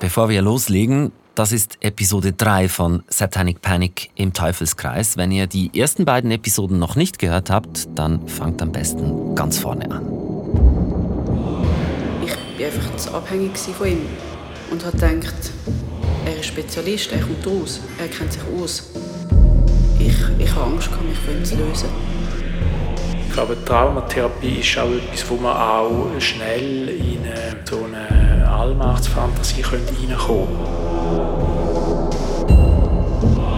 Bevor wir loslegen, das ist Episode 3 von Satanic Panic im Teufelskreis. Wenn ihr die ersten beiden Episoden noch nicht gehört habt, dann fangt am besten ganz vorne an. Ich war einfach zu abhängig von ihm und habe gedacht, er ist Spezialist, er kommt raus, er kennt sich aus. Ich, ich habe Angst, mich von ihm zu lösen. Ich glaube, Traumatherapie ist auch etwas, wo man auch schnell in so eine Allmachtsfantasie reinkommen könnte.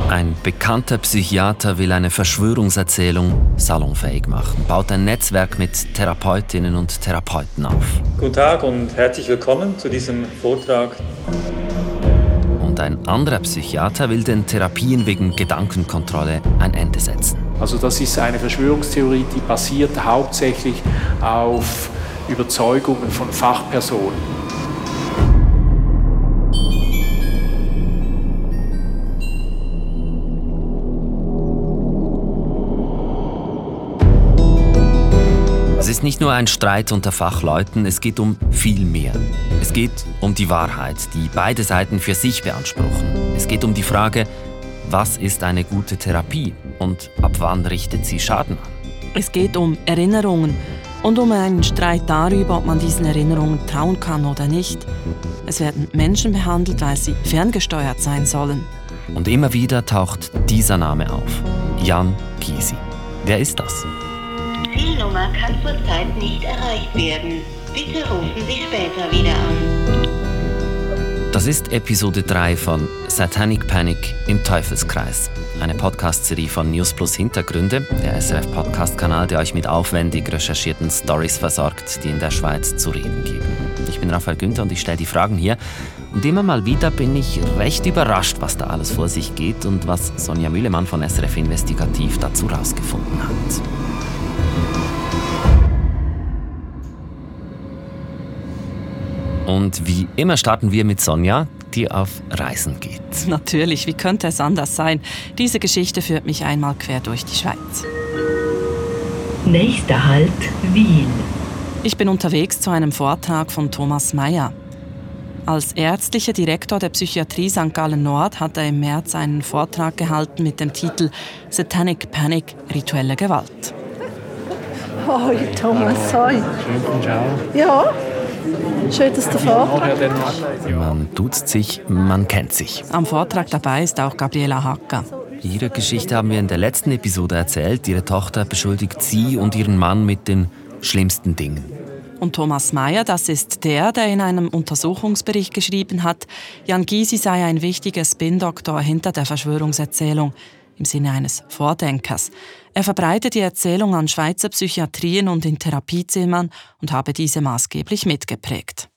Ein bekannter Psychiater will eine Verschwörungserzählung salonfähig machen, baut ein Netzwerk mit Therapeutinnen und Therapeuten auf. Guten Tag und herzlich willkommen zu diesem Vortrag. Und ein anderer Psychiater will den Therapien wegen Gedankenkontrolle ein Ende setzen. Also das ist eine Verschwörungstheorie, die basiert hauptsächlich auf Überzeugungen von Fachpersonen. Nicht nur ein Streit unter Fachleuten, es geht um viel mehr. Es geht um die Wahrheit, die beide Seiten für sich beanspruchen. Es geht um die Frage, was ist eine gute Therapie und ab wann richtet sie Schaden an? Es geht um Erinnerungen und um einen Streit darüber, ob man diesen Erinnerungen trauen kann oder nicht. Es werden Menschen behandelt, weil sie ferngesteuert sein sollen. Und immer wieder taucht dieser Name auf. Jan Gysi. Wer ist das? Zielnummer kann zurzeit nicht erreicht werden. Bitte rufen Sie später wieder an. Das ist Episode 3 von Satanic Panic im Teufelskreis. Eine Podcast-Serie von News Plus Hintergründe, der SRF-Podcast-Kanal, der euch mit aufwendig recherchierten Stories versorgt, die in der Schweiz zu reden geben. Ich bin Raphael Günther und ich stelle die Fragen hier. Und immer mal wieder bin ich recht überrascht, was da alles vor sich geht und was Sonja Mühlemann von SRF Investigativ dazu rausgefunden hat. Und wie immer starten wir mit Sonja, die auf Reisen geht. Natürlich, wie könnte es anders sein? Diese Geschichte führt mich einmal quer durch die Schweiz. Nächster Halt Wien. Ich bin unterwegs zu einem Vortrag von Thomas Mayer. Als ärztlicher Direktor der Psychiatrie St. Gallen Nord hat er im März einen Vortrag gehalten mit dem Titel Satanic Panic Rituelle Gewalt. Hoi Thomas, hoi. Schön, ciao. Ja, schön, dass du vortragst. Man duzt sich, man kennt sich. Am Vortrag dabei ist auch Gabriela Hacker. Ihre Geschichte haben wir in der letzten Episode erzählt. Ihre Tochter beschuldigt sie und ihren Mann mit den schlimmsten Dingen. Und Thomas Mayer, das ist der, der in einem Untersuchungsbericht geschrieben hat, Jan Gysi sei ein wichtiger Spin-Doktor hinter der Verschwörungserzählung im Sinne eines Vordenkers. Er verbreitet die Erzählung an Schweizer Psychiatrien und in Therapiezimmern und habe diese maßgeblich mitgeprägt.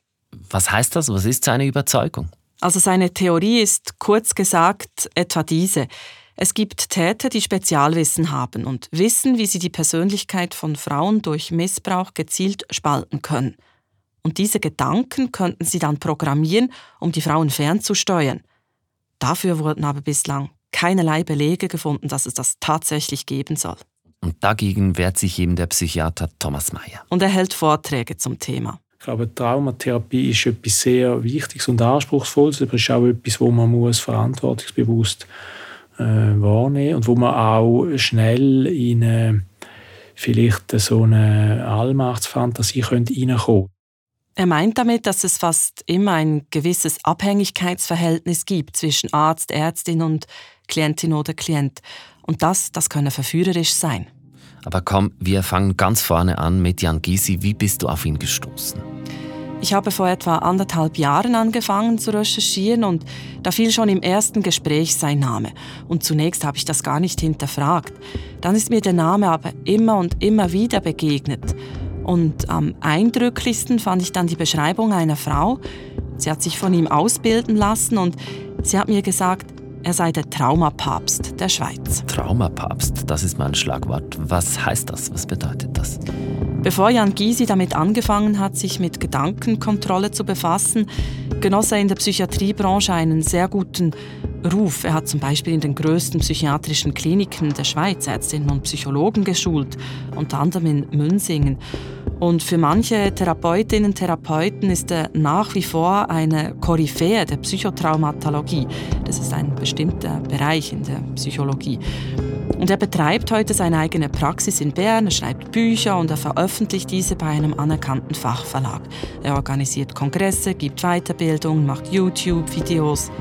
Was heißt das? Was ist seine Überzeugung? Also seine Theorie ist kurz gesagt etwa diese. Es gibt Täter, die Spezialwissen haben und wissen, wie sie die Persönlichkeit von Frauen durch Missbrauch gezielt spalten können. Und diese Gedanken könnten sie dann programmieren, um die Frauen fernzusteuern. Dafür wurden aber bislang keinerlei Belege gefunden, dass es das tatsächlich geben soll. Und dagegen wehrt sich eben der Psychiater Thomas Mayer. Und er hält Vorträge zum Thema. Ich glaube, Traumatherapie ist etwas sehr Wichtiges und Anspruchsvolles, aber es ist auch etwas, wo man muss verantwortungsbewusst äh, wahrnehmen und wo man auch schnell in äh, vielleicht so eine Allmachtsfantasie könnte reinkommen Er meint damit, dass es fast immer ein gewisses Abhängigkeitsverhältnis gibt zwischen Arzt, Ärztin und Klientin oder Klient. Und das, das könne verführerisch sein. Aber komm, wir fangen ganz vorne an mit Jan Gysi. Wie bist du auf ihn gestoßen? Ich habe vor etwa anderthalb Jahren angefangen zu recherchieren und da fiel schon im ersten Gespräch sein Name. Und zunächst habe ich das gar nicht hinterfragt. Dann ist mir der Name aber immer und immer wieder begegnet. Und am eindrücklichsten fand ich dann die Beschreibung einer Frau. Sie hat sich von ihm ausbilden lassen und sie hat mir gesagt, er sei der Traumapapst der Schweiz. Traumapapst, das ist mal ein Schlagwort. Was heißt das? Was bedeutet das? Bevor Jan Gysi damit angefangen hat, sich mit Gedankenkontrolle zu befassen, genoss er in der Psychiatriebranche einen sehr guten Ruf. Er hat zum Beispiel in den größten psychiatrischen Kliniken der Schweiz Ärztinnen und Psychologen geschult, unter anderem in Münsingen. Und für manche Therapeutinnen und Therapeuten ist er nach wie vor eine Koryphäe der Psychotraumatologie. Das ist ein bestimmter Bereich in der Psychologie. Und er betreibt heute seine eigene Praxis in Bern, er schreibt Bücher und er veröffentlicht diese bei einem anerkannten Fachverlag. Er organisiert Kongresse, gibt Weiterbildung, macht YouTube-Videos.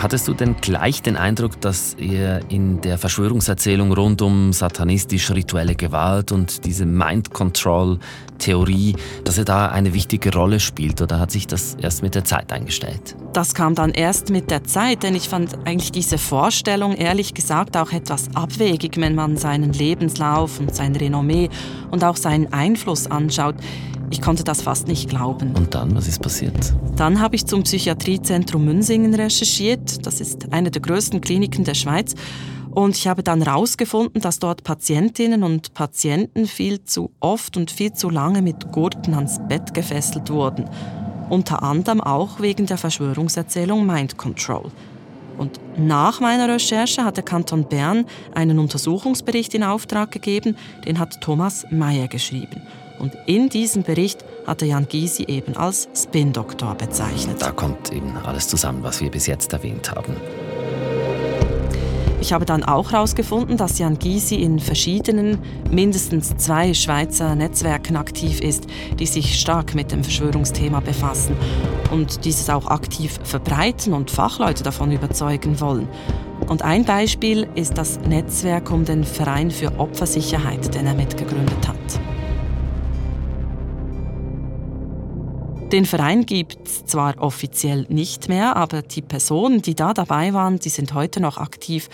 Hattest du denn gleich den Eindruck, dass er in der Verschwörungserzählung rund um satanistisch-rituelle Gewalt und diese Mind-Control-Theorie, dass er da eine wichtige Rolle spielt oder hat sich das erst mit der Zeit eingestellt? Das kam dann erst mit der Zeit, denn ich fand eigentlich diese Vorstellung ehrlich gesagt auch etwas abwegig, wenn man seinen Lebenslauf und sein Renommee und auch seinen Einfluss anschaut. Ich konnte das fast nicht glauben. Und dann, was ist passiert? Dann habe ich zum Psychiatriezentrum Münsingen recherchiert. Das ist eine der größten Kliniken der Schweiz. Und ich habe dann herausgefunden, dass dort Patientinnen und Patienten viel zu oft und viel zu lange mit Gurten ans Bett gefesselt wurden. Unter anderem auch wegen der Verschwörungserzählung Mind Control. Und nach meiner Recherche hat der Kanton Bern einen Untersuchungsbericht in Auftrag gegeben, den hat Thomas Mayer geschrieben. Und in diesem Bericht hat er Jan Gysi eben als Spin-Doktor bezeichnet. Da kommt eben alles zusammen, was wir bis jetzt erwähnt haben. Ich habe dann auch herausgefunden, dass Jan Gysi in verschiedenen, mindestens zwei Schweizer Netzwerken aktiv ist, die sich stark mit dem Verschwörungsthema befassen und dieses auch aktiv verbreiten und Fachleute davon überzeugen wollen. Und ein Beispiel ist das Netzwerk um den Verein für Opfersicherheit, den er mitgegründet hat. Den Verein gibt es zwar offiziell nicht mehr, aber die Personen, die da dabei waren, die sind heute noch aktiv.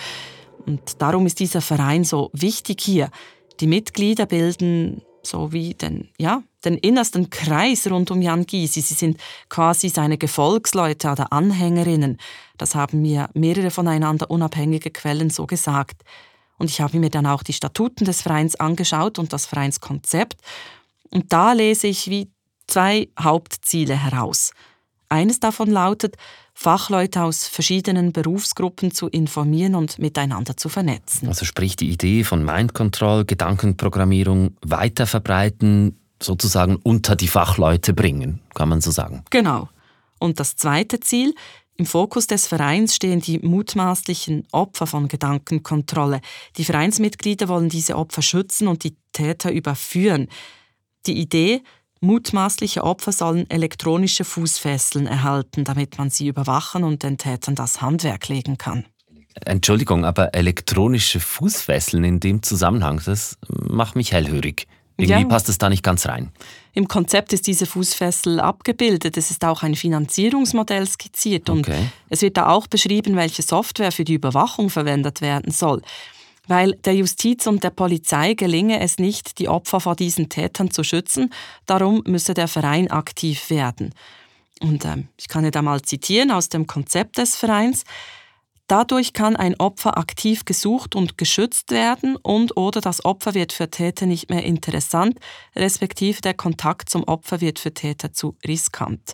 Und darum ist dieser Verein so wichtig hier. Die Mitglieder bilden so wie den, ja, den innersten Kreis rund um Jan Gysi. Sie sind quasi seine Gefolgsleute oder Anhängerinnen. Das haben mir mehrere voneinander unabhängige Quellen so gesagt. Und ich habe mir dann auch die Statuten des Vereins angeschaut und das Vereinskonzept. Und da lese ich, wie zwei Hauptziele heraus. Eines davon lautet, Fachleute aus verschiedenen Berufsgruppen zu informieren und miteinander zu vernetzen. Also sprich die Idee von Mind Control, Gedankenprogrammierung weiter verbreiten, sozusagen unter die Fachleute bringen, kann man so sagen. Genau. Und das zweite Ziel, im Fokus des Vereins stehen die mutmaßlichen Opfer von Gedankenkontrolle. Die Vereinsmitglieder wollen diese Opfer schützen und die Täter überführen. Die Idee, Mutmaßliche Opfer sollen elektronische Fußfesseln erhalten, damit man sie überwachen und den Tätern das Handwerk legen kann. Entschuldigung, aber elektronische Fußfesseln in dem Zusammenhang, das macht mich hellhörig. Irgendwie ja. passt es da nicht ganz rein. Im Konzept ist diese Fußfessel abgebildet. Es ist auch ein Finanzierungsmodell skizziert und okay. es wird da auch beschrieben, welche Software für die Überwachung verwendet werden soll weil der Justiz und der Polizei gelinge es nicht, die Opfer vor diesen Tätern zu schützen. Darum müsse der Verein aktiv werden. Und äh, ich kann ja da mal zitieren aus dem Konzept des Vereins. Dadurch kann ein Opfer aktiv gesucht und geschützt werden und oder das Opfer wird für Täter nicht mehr interessant, respektive der Kontakt zum Opfer wird für Täter zu riskant.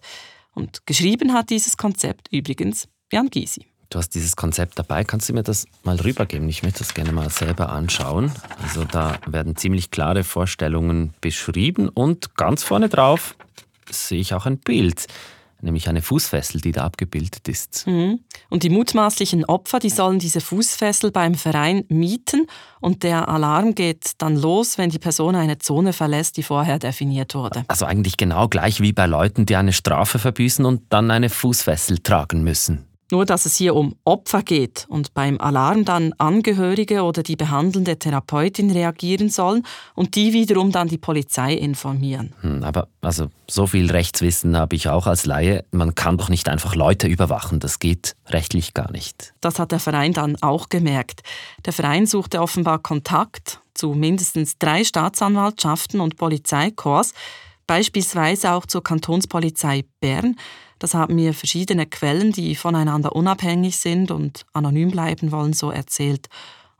Und geschrieben hat dieses Konzept übrigens Jan Gysi. Du hast dieses Konzept dabei. Kannst du mir das mal rübergeben? Ich möchte das gerne mal selber anschauen. Also da werden ziemlich klare Vorstellungen beschrieben und ganz vorne drauf sehe ich auch ein Bild, nämlich eine Fußfessel, die da abgebildet ist. Mhm. Und die mutmaßlichen Opfer, die sollen diese Fußfessel beim Verein mieten und der Alarm geht dann los, wenn die Person eine Zone verlässt, die vorher definiert wurde. Also eigentlich genau gleich wie bei Leuten, die eine Strafe verbüßen und dann eine Fußfessel tragen müssen. Nur dass es hier um Opfer geht und beim Alarm dann Angehörige oder die behandelnde Therapeutin reagieren sollen und die wiederum dann die Polizei informieren. Hm, aber also so viel Rechtswissen habe ich auch als Laie. Man kann doch nicht einfach Leute überwachen. Das geht rechtlich gar nicht. Das hat der Verein dann auch gemerkt. Der Verein suchte offenbar Kontakt zu mindestens drei Staatsanwaltschaften und Polizeikorps, beispielsweise auch zur Kantonspolizei Bern das haben mir verschiedene Quellen, die voneinander unabhängig sind und anonym bleiben wollen, so erzählt.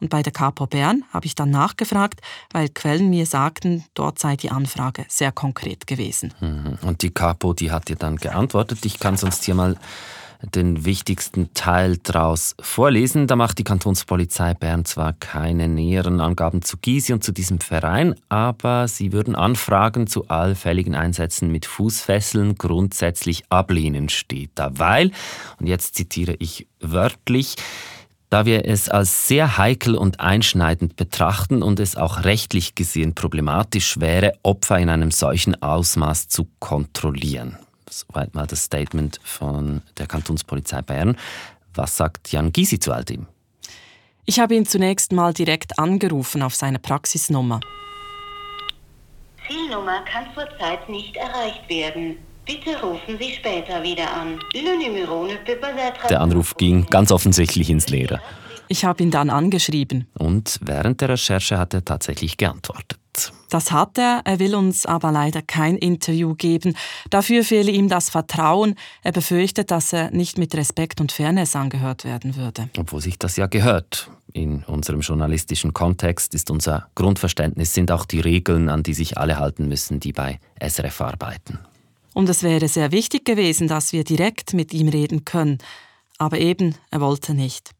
Und bei der Capo Bern habe ich dann nachgefragt, weil Quellen mir sagten, dort sei die Anfrage sehr konkret gewesen. Mhm. Und die Capo, die hat dir dann geantwortet. Ich kann sonst hier mal den wichtigsten Teil daraus vorlesen. Da macht die Kantonspolizei Bern zwar keine näheren Angaben zu Gysi und zu diesem Verein, aber sie würden Anfragen zu allfälligen Einsätzen mit Fußfesseln grundsätzlich ablehnen, steht da, weil, und jetzt zitiere ich wörtlich, da wir es als sehr heikel und einschneidend betrachten und es auch rechtlich gesehen problematisch wäre, Opfer in einem solchen Ausmaß zu kontrollieren. Soweit mal das Statement von der Kantonspolizei Bern. Was sagt Jan Gysi zu all dem? Ich habe ihn zunächst mal direkt angerufen auf seine Praxisnummer. Zielnummer kann zurzeit nicht erreicht werden. Bitte rufen Sie später wieder an. Der Anruf ging ganz offensichtlich ins Leere. Ich habe ihn dann angeschrieben. Und während der Recherche hat er tatsächlich geantwortet. Das hat er, er will uns aber leider kein Interview geben. Dafür fehle ihm das Vertrauen. Er befürchtet, dass er nicht mit Respekt und Fairness angehört werden würde. Obwohl sich das ja gehört. In unserem journalistischen Kontext ist unser Grundverständnis, sind auch die Regeln, an die sich alle halten müssen, die bei SRF arbeiten. Und es wäre sehr wichtig gewesen, dass wir direkt mit ihm reden können. Aber eben, er wollte nicht.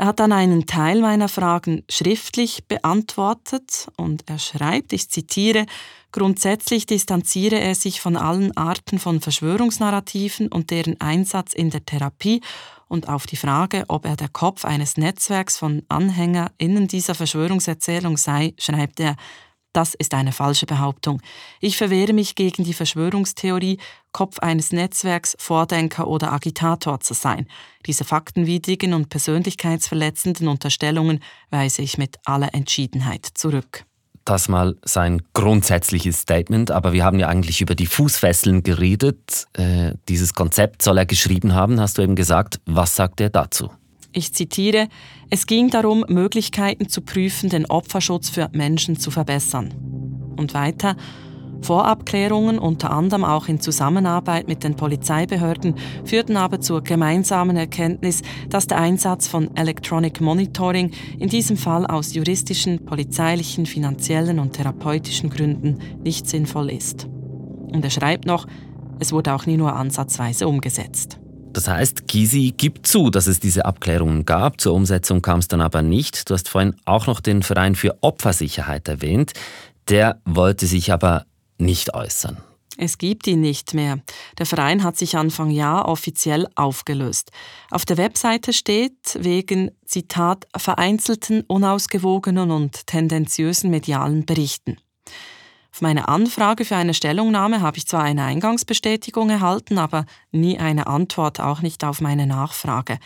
Er hat dann einen Teil meiner Fragen schriftlich beantwortet und er schreibt, ich zitiere, grundsätzlich distanziere er sich von allen Arten von Verschwörungsnarrativen und deren Einsatz in der Therapie und auf die Frage, ob er der Kopf eines Netzwerks von AnhängerInnen dieser Verschwörungserzählung sei, schreibt er, das ist eine falsche Behauptung. Ich verwehre mich gegen die Verschwörungstheorie, Kopf eines Netzwerks, Vordenker oder Agitator zu sein. Diese faktenwidrigen und persönlichkeitsverletzenden Unterstellungen weise ich mit aller Entschiedenheit zurück. Das mal sein grundsätzliches Statement, aber wir haben ja eigentlich über die Fußfesseln geredet. Äh, dieses Konzept soll er geschrieben haben, hast du eben gesagt. Was sagt er dazu? Ich zitiere, es ging darum, Möglichkeiten zu prüfen, den Opferschutz für Menschen zu verbessern. Und weiter, Vorabklärungen, unter anderem auch in Zusammenarbeit mit den Polizeibehörden, führten aber zur gemeinsamen Erkenntnis, dass der Einsatz von Electronic Monitoring in diesem Fall aus juristischen, polizeilichen, finanziellen und therapeutischen Gründen nicht sinnvoll ist. Und er schreibt noch, es wurde auch nie nur ansatzweise umgesetzt. Das heißt, Gysi gibt zu, dass es diese Abklärungen gab. Zur Umsetzung kam es dann aber nicht. Du hast vorhin auch noch den Verein für Opfersicherheit erwähnt. Der wollte sich aber nicht äußern. Es gibt ihn nicht mehr. Der Verein hat sich Anfang Jahr offiziell aufgelöst. Auf der Webseite steht wegen, Zitat, vereinzelten, unausgewogenen und tendenziösen medialen Berichten. Auf meine Anfrage für eine Stellungnahme habe ich zwar eine Eingangsbestätigung erhalten, aber nie eine Antwort, auch nicht auf meine Nachfrage.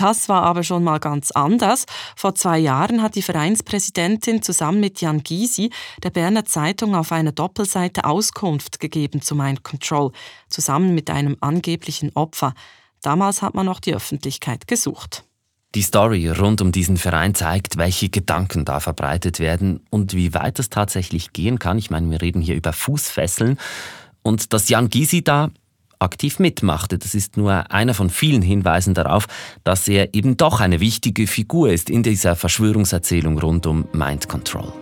Das war aber schon mal ganz anders. Vor zwei Jahren hat die Vereinspräsidentin zusammen mit Jan Gysi der Berner Zeitung auf einer Doppelseite Auskunft gegeben zu Mind Control, zusammen mit einem angeblichen Opfer. Damals hat man noch die Öffentlichkeit gesucht. Die Story rund um diesen Verein zeigt, welche Gedanken da verbreitet werden und wie weit es tatsächlich gehen kann. Ich meine, wir reden hier über Fußfesseln. Und dass Jan Gysi da aktiv mitmachte, das ist nur einer von vielen Hinweisen darauf, dass er eben doch eine wichtige Figur ist in dieser Verschwörungserzählung rund um Mind Control.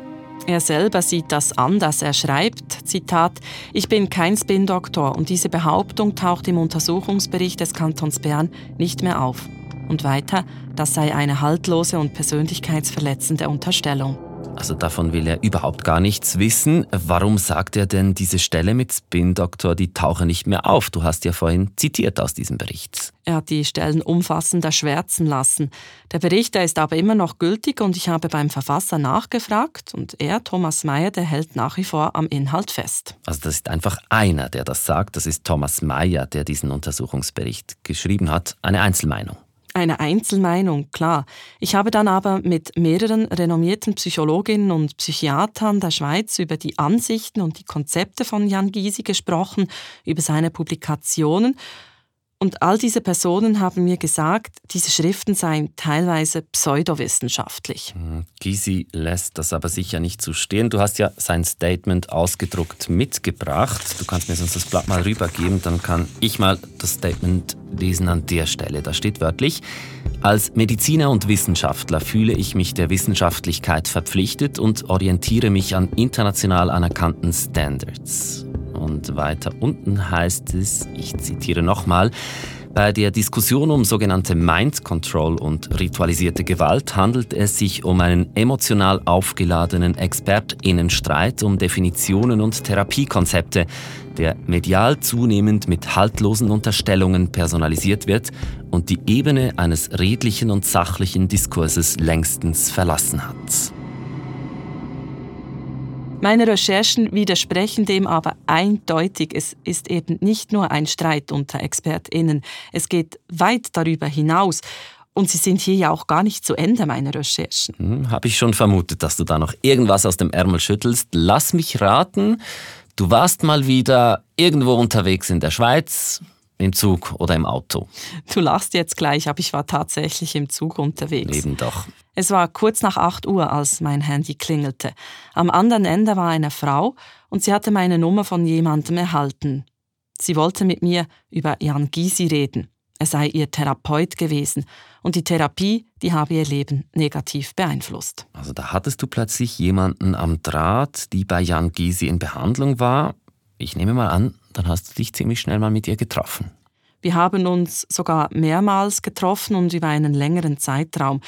Er selber sieht das anders. Er schreibt, Zitat, ich bin kein Spin-Doktor und diese Behauptung taucht im Untersuchungsbericht des Kantons Bern nicht mehr auf. Und weiter, das sei eine haltlose und persönlichkeitsverletzende Unterstellung. Also davon will er überhaupt gar nichts wissen. Warum sagt er denn diese Stelle mit Spin-Doktor, die tauche nicht mehr auf? Du hast ja vorhin zitiert aus diesem Bericht. Er hat die Stellen umfassend erschwärzen lassen. Der Bericht der ist aber immer noch gültig und ich habe beim Verfasser nachgefragt und er, Thomas Mayer, der hält nach wie vor am Inhalt fest. Also das ist einfach einer, der das sagt. Das ist Thomas Mayer, der diesen Untersuchungsbericht geschrieben hat. Eine Einzelmeinung. Eine Einzelmeinung, klar. Ich habe dann aber mit mehreren renommierten Psychologinnen und Psychiatern der Schweiz über die Ansichten und die Konzepte von Jan Gysi gesprochen, über seine Publikationen und all diese Personen haben mir gesagt, diese Schriften seien teilweise pseudowissenschaftlich. Hm, Gysi lässt das aber sicher nicht so stehen. Du hast ja sein Statement ausgedruckt mitgebracht. Du kannst mir sonst das Blatt mal rübergeben, dann kann ich mal das Statement lesen an der Stelle. Da steht wörtlich, Als Mediziner und Wissenschaftler fühle ich mich der Wissenschaftlichkeit verpflichtet und orientiere mich an international anerkannten Standards. Und weiter unten heißt es, ich zitiere nochmal, bei der Diskussion um sogenannte Mind Control und ritualisierte Gewalt handelt es sich um einen emotional aufgeladenen Expertinnenstreit um Definitionen und Therapiekonzepte, der medial zunehmend mit haltlosen Unterstellungen personalisiert wird und die Ebene eines redlichen und sachlichen Diskurses längstens verlassen hat. Meine Recherchen widersprechen dem aber eindeutig. Es ist eben nicht nur ein Streit unter ExpertInnen. Es geht weit darüber hinaus. Und sie sind hier ja auch gar nicht zu Ende, meine Recherchen. Hm, Habe ich schon vermutet, dass du da noch irgendwas aus dem Ärmel schüttelst. Lass mich raten, du warst mal wieder irgendwo unterwegs in der Schweiz, im Zug oder im Auto. Du lachst jetzt gleich, aber ich war tatsächlich im Zug unterwegs. Eben doch. Es war kurz nach 8 Uhr, als mein Handy klingelte. Am anderen Ende war eine Frau und sie hatte meine Nummer von jemandem erhalten. Sie wollte mit mir über Jan Gysi reden. Er sei ihr Therapeut gewesen und die Therapie, die habe ihr Leben negativ beeinflusst. Also da hattest du plötzlich jemanden am Draht, die bei Jan Gysi in Behandlung war. Ich nehme mal an, dann hast du dich ziemlich schnell mal mit ihr getroffen. Wir haben uns sogar mehrmals getroffen und über einen längeren Zeitraum.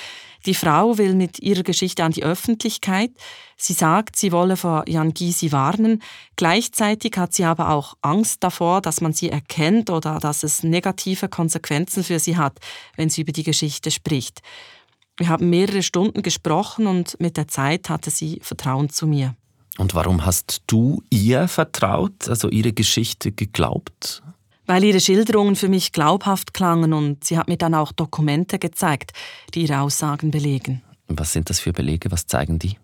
Die Frau will mit ihrer Geschichte an die Öffentlichkeit. Sie sagt, sie wolle vor Jan Gysi warnen. Gleichzeitig hat sie aber auch Angst davor, dass man sie erkennt oder dass es negative Konsequenzen für sie hat, wenn sie über die Geschichte spricht. Wir haben mehrere Stunden gesprochen und mit der Zeit hatte sie Vertrauen zu mir. Und warum hast du ihr vertraut, also ihre Geschichte geglaubt? weil ihre Schilderungen für mich glaubhaft klangen und sie hat mir dann auch Dokumente gezeigt, die ihre Aussagen belegen. Was sind das für Belege? Was zeigen die?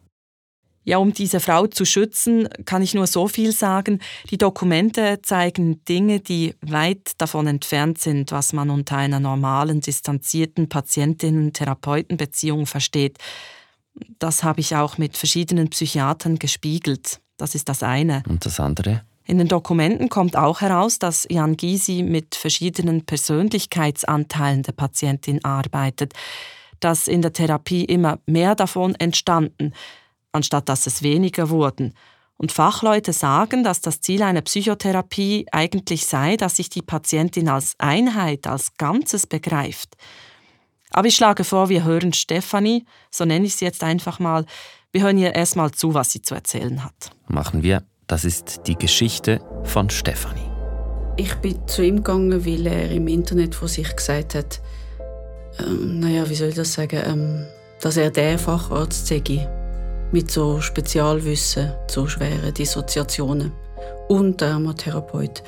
Ja, um diese Frau zu schützen, kann ich nur so viel sagen. Die Dokumente zeigen Dinge, die weit davon entfernt sind, was man unter einer normalen, distanzierten Patientinnen-Therapeuten-Beziehung versteht. Das habe ich auch mit verschiedenen Psychiatern gespiegelt. Das ist das eine. Und das andere? In den Dokumenten kommt auch heraus, dass Jan Gysi mit verschiedenen Persönlichkeitsanteilen der Patientin arbeitet, dass in der Therapie immer mehr davon entstanden, anstatt dass es weniger wurden. Und Fachleute sagen, dass das Ziel einer Psychotherapie eigentlich sei, dass sich die Patientin als Einheit, als Ganzes begreift. Aber ich schlage vor, wir hören Stefanie, so nenne ich sie jetzt einfach mal, wir hören ihr erstmal zu, was sie zu erzählen hat. Machen wir. Das ist die Geschichte von Stefanie. Ich bin zu ihm gegangen, weil er im Internet von sich gesagt hat, ähm, naja, wie soll ich das sagen, ähm, dass er der Facharzt sei mit so Spezialwissen zu schweren Dissoziationen und Dermatherapeut.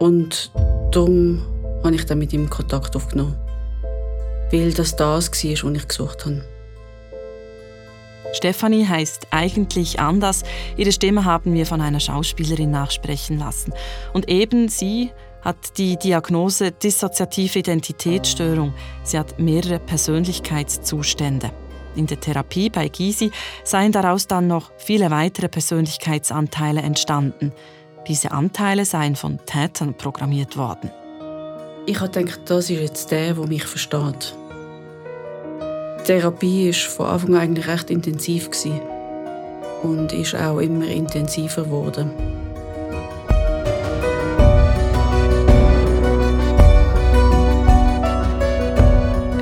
Und darum habe ich dann mit ihm Kontakt aufgenommen, weil das das war, was ich gesucht habe. Stefanie heißt eigentlich anders. Ihre Stimme haben wir von einer Schauspielerin nachsprechen lassen. Und eben sie hat die Diagnose dissoziative Identitätsstörung. Sie hat mehrere Persönlichkeitszustände. In der Therapie bei Gysi seien daraus dann noch viele weitere Persönlichkeitsanteile entstanden. Diese Anteile seien von Tätern programmiert worden. Ich habe gedacht, das ist jetzt der, der mich versteht. Die Therapie war von Anfang an eigentlich recht intensiv und ist auch immer intensiver geworden.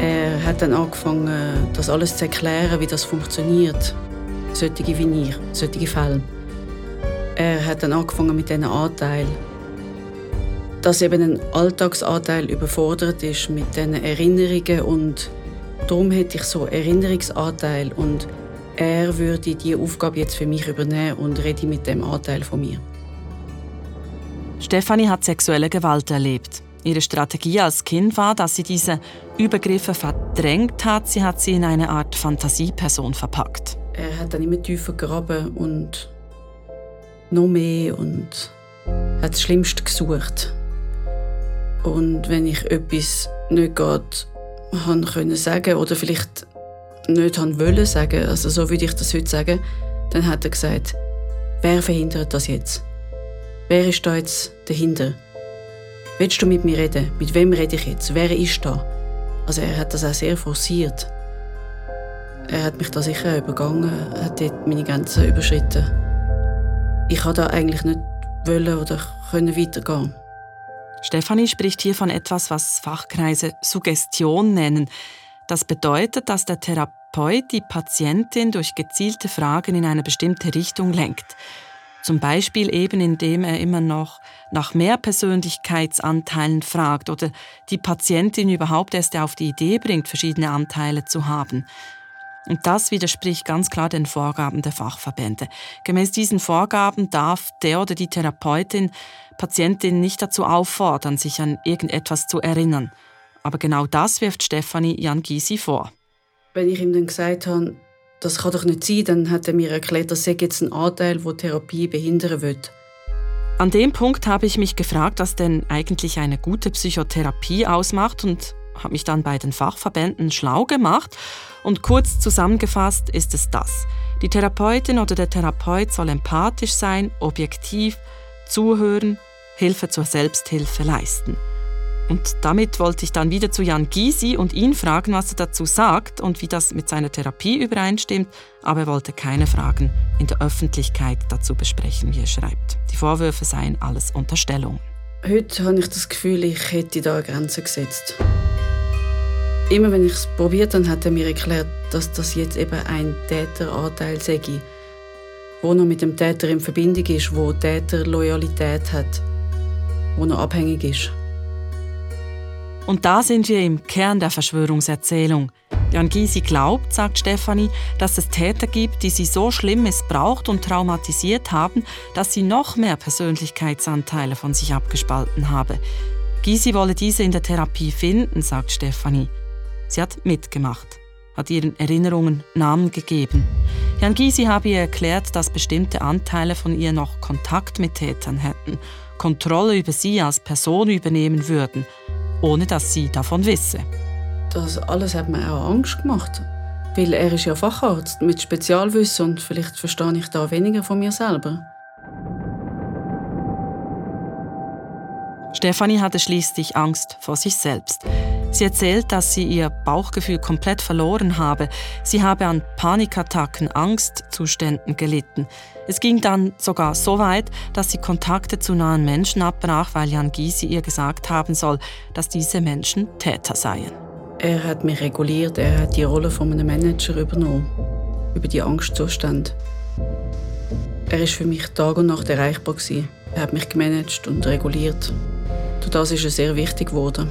Er hat dann angefangen, das alles zu erklären, wie das funktioniert. Solche wie ich, solche Fälle. Er hat dann angefangen mit diesen Anteilen. Dass eben ein Alltagsanteil überfordert ist mit diesen Erinnerungen und Darum hätte ich so Erinnerungsanteil und er würde die Aufgabe jetzt für mich übernehmen und rede mit dem Anteil von mir. Stefanie hat sexuelle Gewalt erlebt. Ihre Strategie als Kind war, dass sie diese Übergriffe verdrängt hat. Sie hat sie in eine Art Fantasieperson verpackt. Er hat dann immer tiefer gegraben und noch mehr und hat das Schlimmste gesucht. Und wenn ich etwas nicht geht, können sagen oder vielleicht nicht haben wollen sagen, also so würde ich das heute sagen, dann hat er gesagt, wer verhindert das jetzt? Wer ist da jetzt dahinter? Willst du mit mir reden? Mit wem rede ich jetzt? Wer ist da? Also er hat das auch sehr forciert. Er hat mich da sicher übergangen, hat dort meine Grenzen überschritten. Ich konnte da eigentlich nicht wollen oder können weitergehen. Stefanie spricht hier von etwas, was Fachkreise Suggestion nennen. Das bedeutet, dass der Therapeut die Patientin durch gezielte Fragen in eine bestimmte Richtung lenkt. Zum Beispiel eben, indem er immer noch nach mehr Persönlichkeitsanteilen fragt oder die Patientin überhaupt erst auf die Idee bringt, verschiedene Anteile zu haben. Und das widerspricht ganz klar den Vorgaben der Fachverbände. Gemäß diesen Vorgaben darf der oder die Therapeutin Patientin nicht dazu auffordern, sich an irgendetwas zu erinnern. Aber genau das wirft Stefanie Jan Gysi vor. Wenn ich ihm dann gesagt habe, das kann doch nicht sein, dann hat er mir erklärt, das sei jetzt ein Anteil, wo Therapie behindern wird. An dem Punkt habe ich mich gefragt, was denn eigentlich eine gute Psychotherapie ausmacht und habe mich dann bei den Fachverbänden schlau gemacht und kurz zusammengefasst ist es das. Die Therapeutin oder der Therapeut soll empathisch sein, objektiv, zuhören, Hilfe zur Selbsthilfe leisten. Und damit wollte ich dann wieder zu Jan Gysi und ihn fragen, was er dazu sagt und wie das mit seiner Therapie übereinstimmt, aber er wollte keine Fragen in der Öffentlichkeit dazu besprechen, wie er schreibt. Die Vorwürfe seien alles Unterstellungen. Heute habe ich das Gefühl, ich hätte da eine Grenze gesetzt. Immer wenn ich es probiert habe, hat er mir erklärt, dass das jetzt eben ein Täteranteil sei, wo noch mit dem Täter in Verbindung ist, wo Täter Loyalität hat, wo noch abhängig ist. Und da sind wir im Kern der Verschwörungserzählung. Jan Gysi glaubt, sagt Stefanie, dass es Täter gibt, die sie so schlimm missbraucht und traumatisiert haben, dass sie noch mehr Persönlichkeitsanteile von sich abgespalten habe. Gysi wolle diese in der Therapie finden, sagt Stefanie. Sie hat mitgemacht, hat ihren Erinnerungen Namen gegeben. Jan Gysi habe ihr erklärt, dass bestimmte Anteile von ihr noch Kontakt mit Tätern hätten, Kontrolle über sie als Person übernehmen würden – ohne dass sie davon wisse. Das alles hat mir auch Angst gemacht. Weil er ist ja Facharzt mit Spezialwissen und vielleicht verstehe ich da weniger von mir selber. Stefanie hatte schließlich Angst vor sich selbst. Sie erzählt, dass sie ihr Bauchgefühl komplett verloren habe. Sie habe an Panikattacken, Angstzuständen gelitten. Es ging dann sogar so weit, dass sie Kontakte zu nahen Menschen abbrach, weil Jan Gysi ihr gesagt haben soll, dass diese Menschen Täter seien. Er hat mich reguliert, er hat die Rolle von einem Manager übernommen, über die Angstzustände. Er ist für mich Tag und Nacht erreichbar Er hat mich gemanagt und reguliert. Durch das ist er sehr wichtig geworden.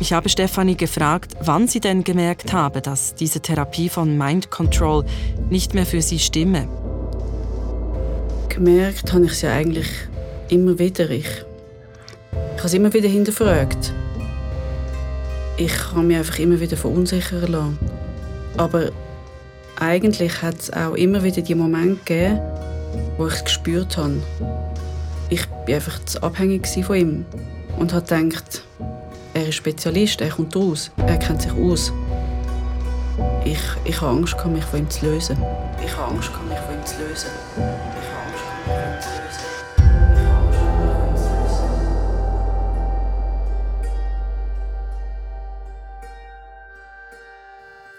Ich habe Stefanie gefragt, wann sie denn gemerkt habe, dass diese Therapie von Mind Control nicht mehr für sie stimme. Gemerkt habe ich es ja eigentlich immer wieder. Ich, ich habe es immer wieder hinterfragt. Ich habe mich einfach immer wieder verunsichern lassen. Aber eigentlich hat es auch immer wieder die Momente gegeben, wo ich es gespürt habe. Ich war einfach zu abhängig von ihm und habe gedacht, er ist Spezialist, er kommt raus, er kennt sich aus. Ich, ich habe Angst, mich von ihm zu lösen. Ich habe Angst, mich von ihm zu lösen.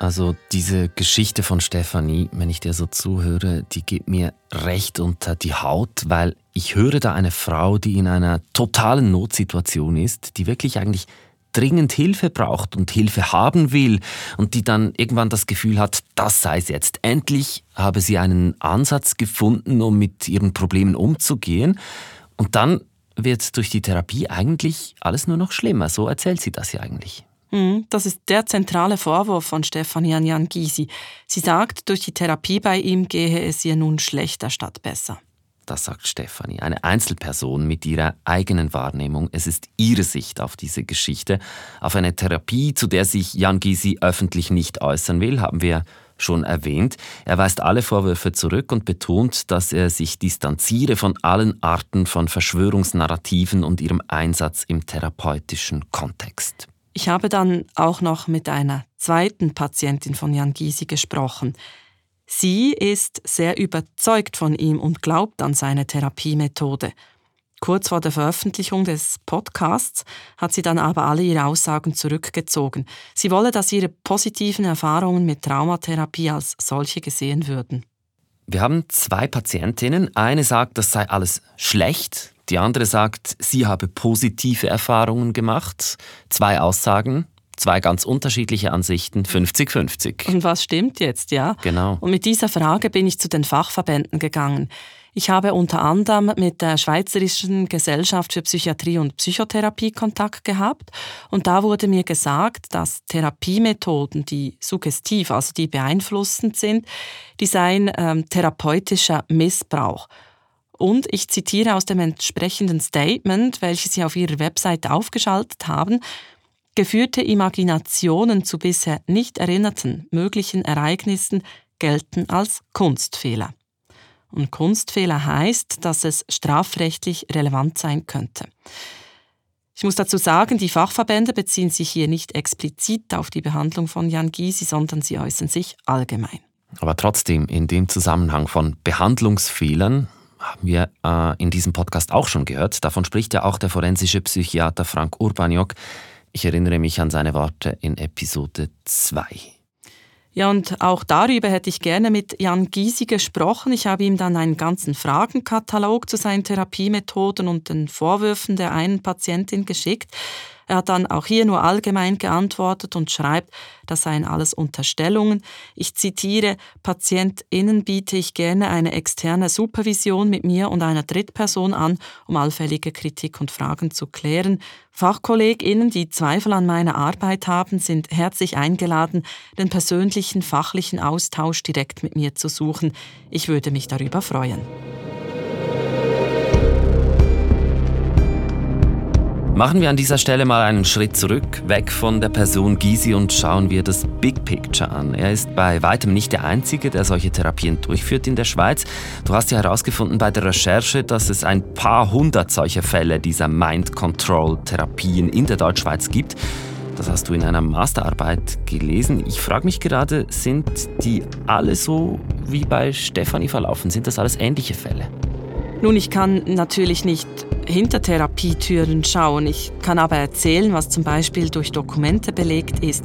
Also diese Geschichte von Stefanie, wenn ich dir so zuhöre, die geht mir recht unter die Haut, weil ich höre da eine Frau, die in einer totalen Notsituation ist, die wirklich eigentlich dringend Hilfe braucht und Hilfe haben will und die dann irgendwann das Gefühl hat, das sei es jetzt. Endlich habe sie einen Ansatz gefunden, um mit ihren Problemen umzugehen. Und dann wird durch die Therapie eigentlich alles nur noch schlimmer. So erzählt sie das ja eigentlich. Mhm, das ist der zentrale Vorwurf von Stefanie Jan Gysi. Sie sagt, durch die Therapie bei ihm gehe es ihr nun schlechter statt besser. Das sagt Stefanie, eine Einzelperson mit ihrer eigenen Wahrnehmung. Es ist ihre Sicht auf diese Geschichte. Auf eine Therapie, zu der sich Jan Gysi öffentlich nicht äußern will, haben wir schon erwähnt. Er weist alle Vorwürfe zurück und betont, dass er sich distanziere von allen Arten von Verschwörungsnarrativen und ihrem Einsatz im therapeutischen Kontext. Ich habe dann auch noch mit einer zweiten Patientin von Jan Gysi gesprochen. Sie ist sehr überzeugt von ihm und glaubt an seine Therapiemethode. Kurz vor der Veröffentlichung des Podcasts hat sie dann aber alle ihre Aussagen zurückgezogen. Sie wolle, dass ihre positiven Erfahrungen mit Traumatherapie als solche gesehen würden. Wir haben zwei Patientinnen. Eine sagt, das sei alles schlecht. Die andere sagt, sie habe positive Erfahrungen gemacht. Zwei Aussagen. Zwei ganz unterschiedliche Ansichten, 50-50. Und was stimmt jetzt, ja? Genau. Und mit dieser Frage bin ich zu den Fachverbänden gegangen. Ich habe unter anderem mit der Schweizerischen Gesellschaft für Psychiatrie und Psychotherapie Kontakt gehabt und da wurde mir gesagt, dass Therapiemethoden, die suggestiv, also die beeinflussend sind, die seien ähm, therapeutischer Missbrauch. Und ich zitiere aus dem entsprechenden Statement, welches Sie auf Ihrer Website aufgeschaltet haben, Geführte Imaginationen zu bisher nicht erinnerten möglichen Ereignissen gelten als Kunstfehler. Und Kunstfehler heißt, dass es strafrechtlich relevant sein könnte. Ich muss dazu sagen, die Fachverbände beziehen sich hier nicht explizit auf die Behandlung von Jan Gysi, sondern sie äußern sich allgemein. Aber trotzdem, in dem Zusammenhang von Behandlungsfehlern haben wir äh, in diesem Podcast auch schon gehört. Davon spricht ja auch der forensische Psychiater Frank Urbaniok. Ich erinnere mich an seine Worte in Episode 2. Ja, und auch darüber hätte ich gerne mit Jan Gysi gesprochen. Ich habe ihm dann einen ganzen Fragenkatalog zu seinen Therapiemethoden und den Vorwürfen der einen Patientin geschickt. Er hat dann auch hier nur allgemein geantwortet und schreibt, das seien alles Unterstellungen. Ich zitiere, PatientInnen biete ich gerne eine externe Supervision mit mir und einer Drittperson an, um allfällige Kritik und Fragen zu klären. FachkollegInnen, die Zweifel an meiner Arbeit haben, sind herzlich eingeladen, den persönlichen fachlichen Austausch direkt mit mir zu suchen. Ich würde mich darüber freuen. Machen wir an dieser Stelle mal einen Schritt zurück, weg von der Person Gysi und schauen wir das Big Picture an. Er ist bei weitem nicht der Einzige, der solche Therapien durchführt in der Schweiz. Du hast ja herausgefunden bei der Recherche, dass es ein paar hundert solcher Fälle dieser Mind-Control-Therapien in der Deutschschweiz gibt. Das hast du in einer Masterarbeit gelesen. Ich frage mich gerade, sind die alle so wie bei Stefanie verlaufen? Sind das alles ähnliche Fälle? Nun, ich kann natürlich nicht hinter Therapietüren schauen. Ich kann aber erzählen, was zum Beispiel durch Dokumente belegt ist.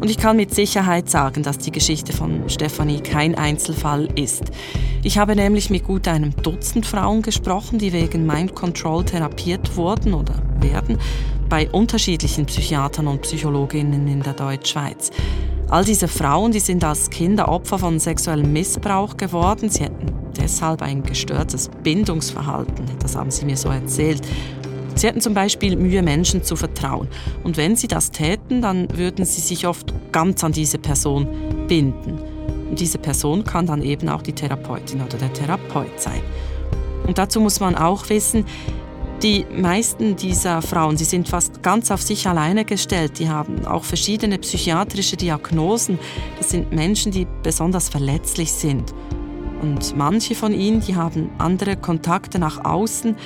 Und ich kann mit Sicherheit sagen, dass die Geschichte von Stefanie kein Einzelfall ist. Ich habe nämlich mit gut einem Dutzend Frauen gesprochen, die wegen Mind Control therapiert wurden oder werden, bei unterschiedlichen Psychiatern und Psychologinnen in der Deutschschweiz. All diese Frauen, die sind als Kinder Opfer von sexuellem Missbrauch geworden. Sie hätten deshalb ein gestörtes Bindungsverhalten. Das haben sie mir so erzählt. Sie hätten zum Beispiel Mühe, Menschen zu vertrauen. Und wenn sie das täten, dann würden sie sich oft ganz an diese Person binden. Und diese Person kann dann eben auch die Therapeutin oder der Therapeut sein. Und dazu muss man auch wissen, die meisten dieser Frauen, sie sind fast ganz auf sich alleine gestellt. Die haben auch verschiedene psychiatrische Diagnosen. Das sind Menschen, die besonders verletzlich sind. Und manche von ihnen, die haben andere Kontakte nach außen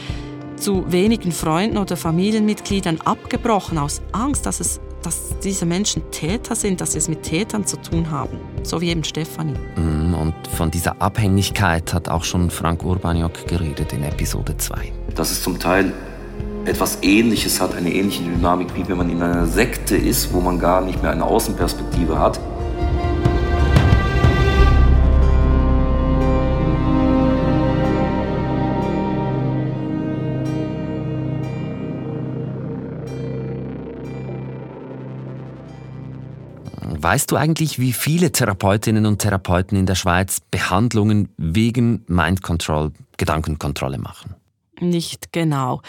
zu wenigen Freunden oder Familienmitgliedern abgebrochen aus Angst, dass, es, dass diese Menschen Täter sind, dass sie es mit Tätern zu tun haben. So wie eben Stefanie. Mm, und von dieser Abhängigkeit hat auch schon Frank Urbaniok geredet in Episode 2. Dass es zum Teil etwas Ähnliches hat, eine ähnliche Dynamik, wie wenn man in einer Sekte ist, wo man gar nicht mehr eine Außenperspektive hat. Weißt du eigentlich, wie viele Therapeutinnen und Therapeuten in der Schweiz Behandlungen wegen Mind Control, Gedankenkontrolle machen? Nicht genau.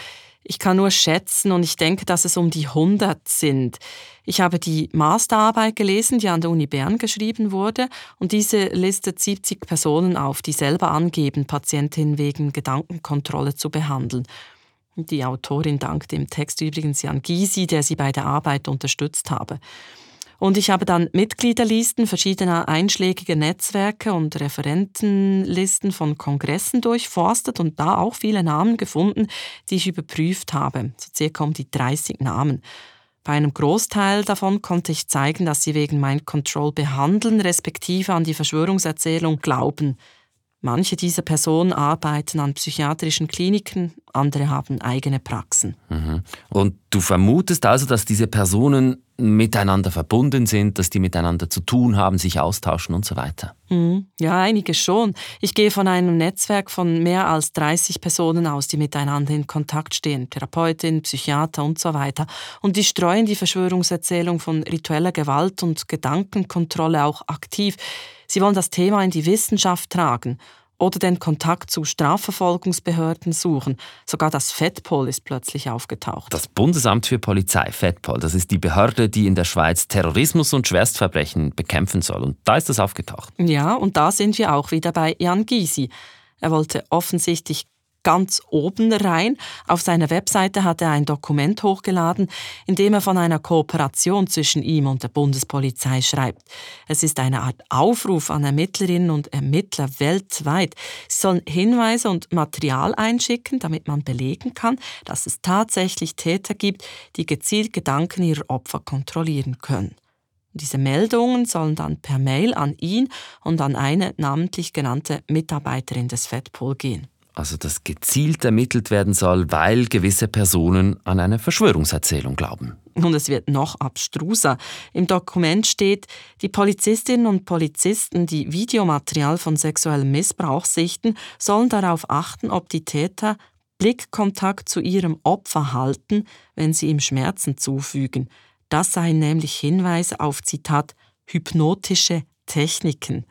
Ich kann nur schätzen und ich denke, dass es um die 100 sind. Ich habe die Masterarbeit gelesen, die an der Uni Bern geschrieben wurde, und diese listet 70 Personen auf, die selber angeben, Patientinnen wegen Gedankenkontrolle zu behandeln. Die Autorin dankt im Text übrigens Jan Gysi, der sie bei der Arbeit unterstützt habe. Und ich habe dann Mitgliederlisten verschiedener einschlägiger Netzwerke und Referentenlisten von Kongressen durchforstet und da auch viele Namen gefunden, die ich überprüft habe. So circa um die 30 Namen. Bei einem Großteil davon konnte ich zeigen, dass sie wegen Mind Control behandeln, respektive an die Verschwörungserzählung glauben. Manche dieser Personen arbeiten an psychiatrischen Kliniken, andere haben eigene Praxen. Mhm. Und du vermutest also, dass diese Personen miteinander verbunden sind, dass die miteinander zu tun haben, sich austauschen und so weiter? Mhm. Ja, einige schon. Ich gehe von einem Netzwerk von mehr als 30 Personen aus, die miteinander in Kontakt stehen. Therapeutin, Psychiater und so weiter. Und die streuen die Verschwörungserzählung von ritueller Gewalt und Gedankenkontrolle auch aktiv. Sie wollen das Thema in die Wissenschaft tragen oder den Kontakt zu Strafverfolgungsbehörden suchen. Sogar das FEDPOL ist plötzlich aufgetaucht. Das Bundesamt für Polizei, FEDPOL, das ist die Behörde, die in der Schweiz Terrorismus und Schwerstverbrechen bekämpfen soll. Und da ist das aufgetaucht. Ja, und da sind wir auch wieder bei Jan Gysi. Er wollte offensichtlich ganz oben rein. Auf seiner Webseite hat er ein Dokument hochgeladen, in dem er von einer Kooperation zwischen ihm und der Bundespolizei schreibt. Es ist eine Art Aufruf an Ermittlerinnen und Ermittler weltweit. Sie sollen Hinweise und Material einschicken, damit man belegen kann, dass es tatsächlich Täter gibt, die gezielt Gedanken ihrer Opfer kontrollieren können. Diese Meldungen sollen dann per Mail an ihn und an eine namentlich genannte Mitarbeiterin des FEDPOL gehen also dass gezielt ermittelt werden soll, weil gewisse Personen an eine Verschwörungserzählung glauben. Und es wird noch abstruser. Im Dokument steht, die Polizistinnen und Polizisten, die Videomaterial von sexuellem Missbrauch sichten, sollen darauf achten, ob die Täter Blickkontakt zu ihrem Opfer halten, wenn sie ihm Schmerzen zufügen. Das seien nämlich Hinweise auf Zitat hypnotische Techniken.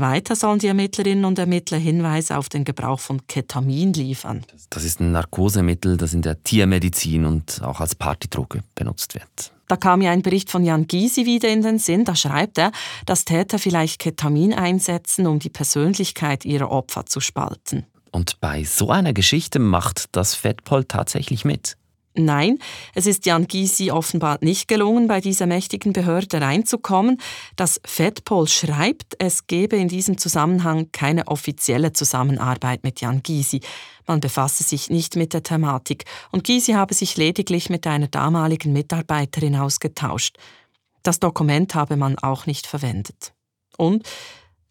Weiter sollen die Ermittlerinnen und Ermittler Hinweise auf den Gebrauch von Ketamin liefern. Das ist ein Narkosemittel, das in der Tiermedizin und auch als Partydroge benutzt wird. Da kam mir ein Bericht von Jan Gysi wieder in den Sinn. Da schreibt er, dass Täter vielleicht Ketamin einsetzen, um die Persönlichkeit ihrer Opfer zu spalten. Und bei so einer Geschichte macht das Fettpol tatsächlich mit. Nein, es ist Jan Gysi offenbar nicht gelungen, bei dieser mächtigen Behörde reinzukommen. Das FEDPOL schreibt, es gebe in diesem Zusammenhang keine offizielle Zusammenarbeit mit Jan Gysi. Man befasse sich nicht mit der Thematik und Gysi habe sich lediglich mit einer damaligen Mitarbeiterin ausgetauscht. Das Dokument habe man auch nicht verwendet. Und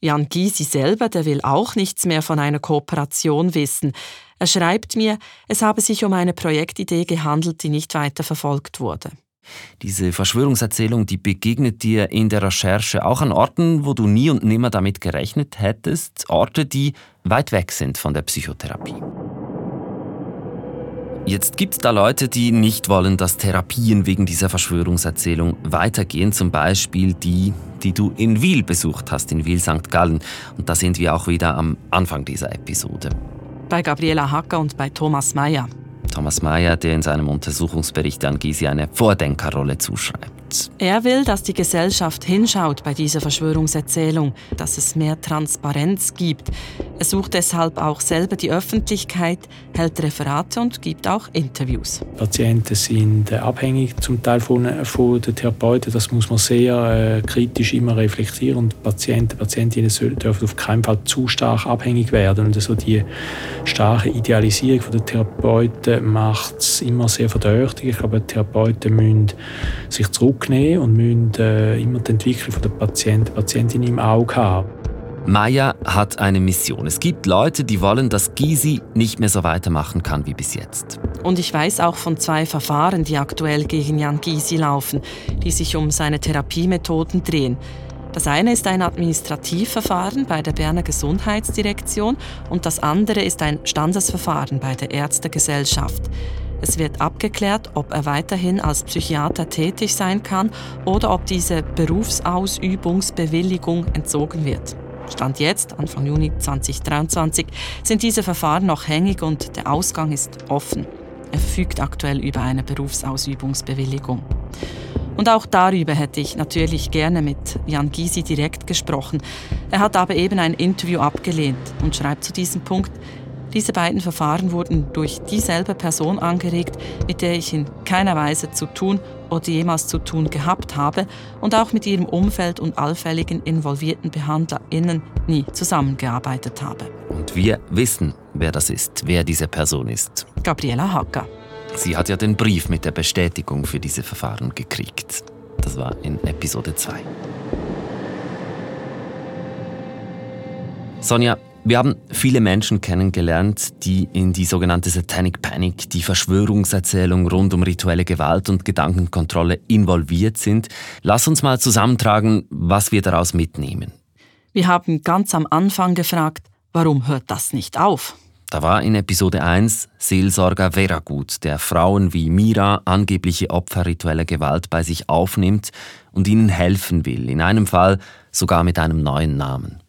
Jan Gysi selber, der will auch nichts mehr von einer Kooperation wissen. Er schreibt mir, es habe sich um eine Projektidee gehandelt, die nicht weiter verfolgt wurde. Diese Verschwörungserzählung, die begegnet dir in der Recherche auch an Orten, wo du nie und nimmer damit gerechnet hättest, Orte, die weit weg sind von der Psychotherapie. Jetzt gibt es da Leute, die nicht wollen, dass Therapien wegen dieser Verschwörungserzählung weitergehen. Zum Beispiel die, die du in Wiel besucht hast, in Wiel St. Gallen. Und da sind wir auch wieder am Anfang dieser Episode bei Gabriela Hacker und bei Thomas Mayer. Thomas Mayer, der in seinem Untersuchungsbericht an Gysi eine Vordenkerrolle zuschreibt. Er will, dass die Gesellschaft hinschaut bei dieser Verschwörungserzählung, dass es mehr Transparenz gibt. Er sucht deshalb auch selber die Öffentlichkeit, hält Referate und gibt auch Interviews. Patienten sind äh, abhängig zum Teil von, äh, von den Therapeuten. Das muss man sehr äh, kritisch immer reflektieren. Und Patienten, Patientinnen dürfen auf keinen Fall zu stark abhängig werden. Und also die starke Idealisierung der Therapeuten macht es immer sehr verdächtig. Ich glaube, Therapeuten müssen sich zurück zurücknehmen und müssen äh, immer die Entwicklung der Patienten, Patientin im Auge haben. Maya hat eine Mission. Es gibt Leute, die wollen, dass Gysi nicht mehr so weitermachen kann wie bis jetzt. Und ich weiß auch von zwei Verfahren, die aktuell gegen Jan Gysi laufen, die sich um seine Therapiemethoden drehen. Das eine ist ein Administrativverfahren bei der Berner Gesundheitsdirektion und das andere ist ein Standesverfahren bei der Ärztegesellschaft. Es wird abgeklärt, ob er weiterhin als Psychiater tätig sein kann oder ob diese Berufsausübungsbewilligung entzogen wird. Stand jetzt, Anfang Juni 2023, sind diese Verfahren noch hängig und der Ausgang ist offen. Er verfügt aktuell über eine Berufsausübungsbewilligung. Und auch darüber hätte ich natürlich gerne mit Jan Gysi direkt gesprochen. Er hat aber eben ein Interview abgelehnt und schreibt zu diesem Punkt, diese beiden Verfahren wurden durch dieselbe Person angeregt, mit der ich in keiner Weise zu tun oder jemals zu tun gehabt habe und auch mit ihrem Umfeld und allfälligen involvierten BehandlerInnen nie zusammengearbeitet habe. Und wir wissen, wer das ist, wer diese Person ist. Gabriela Hacker. Sie hat ja den Brief mit der Bestätigung für diese Verfahren gekriegt. Das war in Episode 2. Sonja, Wir haben viele Menschen kennengelernt, die in die sogenannte Satanic Panic, die Verschwörungserzählung rund um rituelle Gewalt und Gedankenkontrolle involviert sind. Lass uns mal zusammentragen, was wir daraus mitnehmen. Wir haben ganz am Anfang gefragt, warum hört das nicht auf? Da war in Episode 1 Seelsorger Veragut, der Frauen wie Mira angebliche Opfer ritueller Gewalt bei sich aufnimmt und ihnen helfen will, in einem Fall sogar mit einem neuen Namen.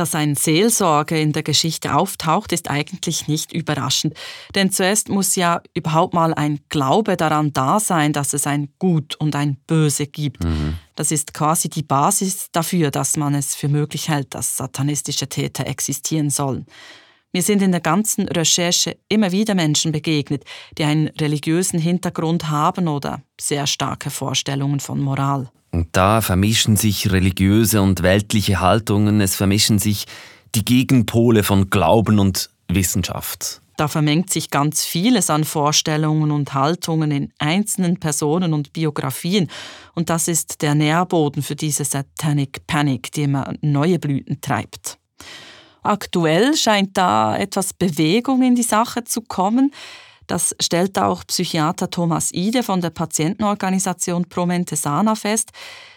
Dass ein Seelsorger in der Geschichte auftaucht, ist eigentlich nicht überraschend. Denn zuerst muss ja überhaupt mal ein Glaube daran da sein, dass es ein Gut und ein Böse gibt. Mhm. Das ist quasi die Basis dafür, dass man es für möglich hält, dass satanistische Täter existieren sollen. Mir sind in der ganzen Recherche immer wieder Menschen begegnet, die einen religiösen Hintergrund haben oder sehr starke Vorstellungen von Moral. Und da vermischen sich religiöse und weltliche Haltungen, es vermischen sich die Gegenpole von Glauben und Wissenschaft. Da vermengt sich ganz vieles an Vorstellungen und Haltungen in einzelnen Personen und Biografien. Und das ist der Nährboden für diese Satanic Panic, die immer neue Blüten treibt. Aktuell scheint da etwas Bewegung in die Sache zu kommen. Das stellt auch Psychiater Thomas Ide von der Patientenorganisation Promentesana fest.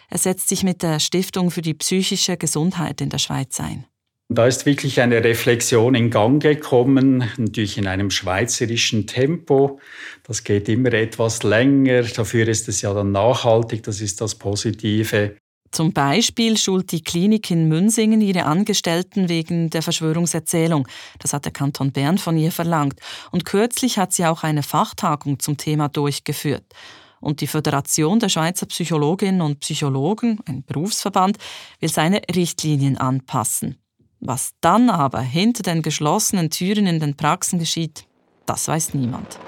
Er setzt sich mit der Stiftung für die psychische Gesundheit in der Schweiz ein. Da ist wirklich eine Reflexion in Gang gekommen, natürlich in einem schweizerischen Tempo. Das geht immer etwas länger, dafür ist es ja dann nachhaltig, das ist das Positive. Zum Beispiel schult die Klinik in Münsingen ihre Angestellten wegen der Verschwörungserzählung. Das hat der Kanton Bern von ihr verlangt. Und kürzlich hat sie auch eine Fachtagung zum Thema durchgeführt. Und die Föderation der Schweizer Psychologinnen und Psychologen, ein Berufsverband, will seine Richtlinien anpassen. Was dann aber hinter den geschlossenen Türen in den Praxen geschieht, das weiß niemand.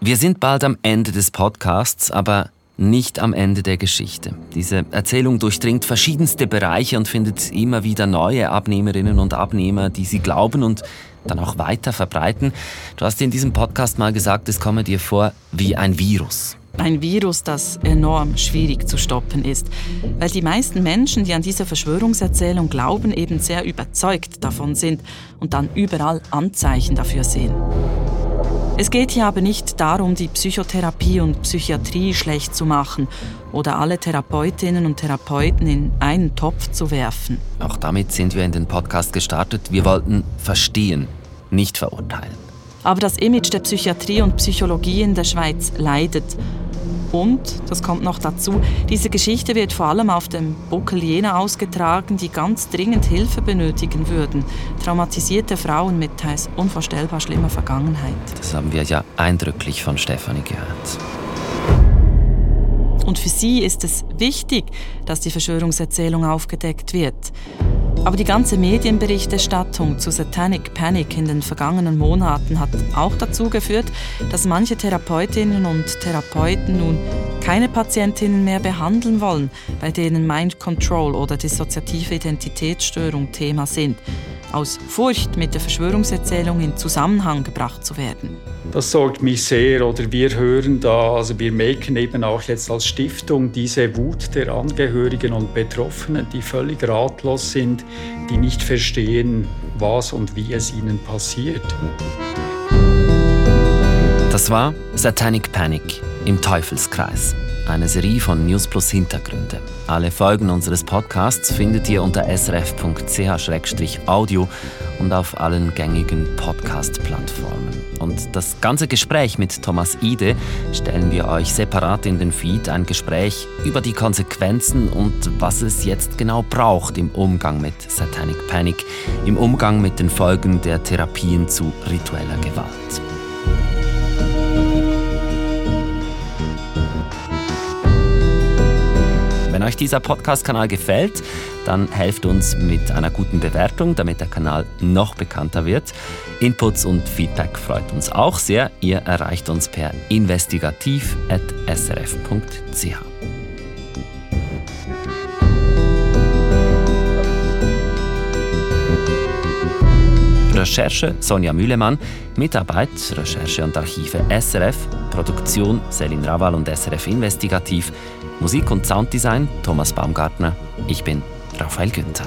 Wir sind bald am Ende des Podcasts, aber nicht am Ende der Geschichte. Diese Erzählung durchdringt verschiedenste Bereiche und findet immer wieder neue Abnehmerinnen und Abnehmer, die sie glauben und dann auch weiter verbreiten. Du hast in diesem Podcast mal gesagt, es komme dir vor wie ein Virus. Ein Virus, das enorm schwierig zu stoppen ist, weil die meisten Menschen, die an diese Verschwörungserzählung glauben, eben sehr überzeugt davon sind und dann überall Anzeichen dafür sehen. Es geht hier aber nicht darum, die Psychotherapie und Psychiatrie schlecht zu machen oder alle Therapeutinnen und Therapeuten in einen Topf zu werfen. Auch damit sind wir in den Podcast gestartet. Wir wollten verstehen, nicht verurteilen. Aber das Image der Psychiatrie und Psychologie in der Schweiz leidet. Und, das kommt noch dazu, diese Geschichte wird vor allem auf dem Buckel jener ausgetragen, die ganz dringend Hilfe benötigen würden. Traumatisierte Frauen mit teils unvorstellbar schlimmer Vergangenheit. Das haben wir ja eindrücklich von Stefanie gehört. Und für sie ist es wichtig, dass die Verschwörungserzählung aufgedeckt wird. Aber die ganze Medienberichterstattung zu Satanic Panic in den vergangenen Monaten hat auch dazu geführt, dass manche Therapeutinnen und Therapeuten nun keine Patientinnen mehr behandeln wollen, bei denen Mind Control oder dissoziative Identitätsstörung Thema sind aus Furcht mit der Verschwörungserzählung in Zusammenhang gebracht zu werden. Das sorgt mich sehr oder wir hören da, also wir merken eben auch jetzt als Stiftung diese Wut der Angehörigen und Betroffenen, die völlig ratlos sind, die nicht verstehen, was und wie es ihnen passiert. Das war Satanic Panic im Teufelskreis eine Serie von News Plus Hintergründe. Alle Folgen unseres Podcasts findet ihr unter srf.ch-audio und auf allen gängigen Podcast-Plattformen. Und das ganze Gespräch mit Thomas Ide stellen wir euch separat in den Feed. Ein Gespräch über die Konsequenzen und was es jetzt genau braucht im Umgang mit Satanic Panic, im Umgang mit den Folgen der Therapien zu ritueller Gewalt. Wenn euch dieser Podcast-Kanal gefällt, dann helft uns mit einer guten Bewertung, damit der Kanal noch bekannter wird. Inputs und Feedback freut uns auch sehr. Ihr erreicht uns per investigativ.srf.ch. Recherche Sonja Mühlemann, Mitarbeit Recherche und Archive SRF, Produktion Selin Rawal und SRF Investigativ, Musik und Sounddesign Thomas Baumgartner. Ich bin Raphael Günther.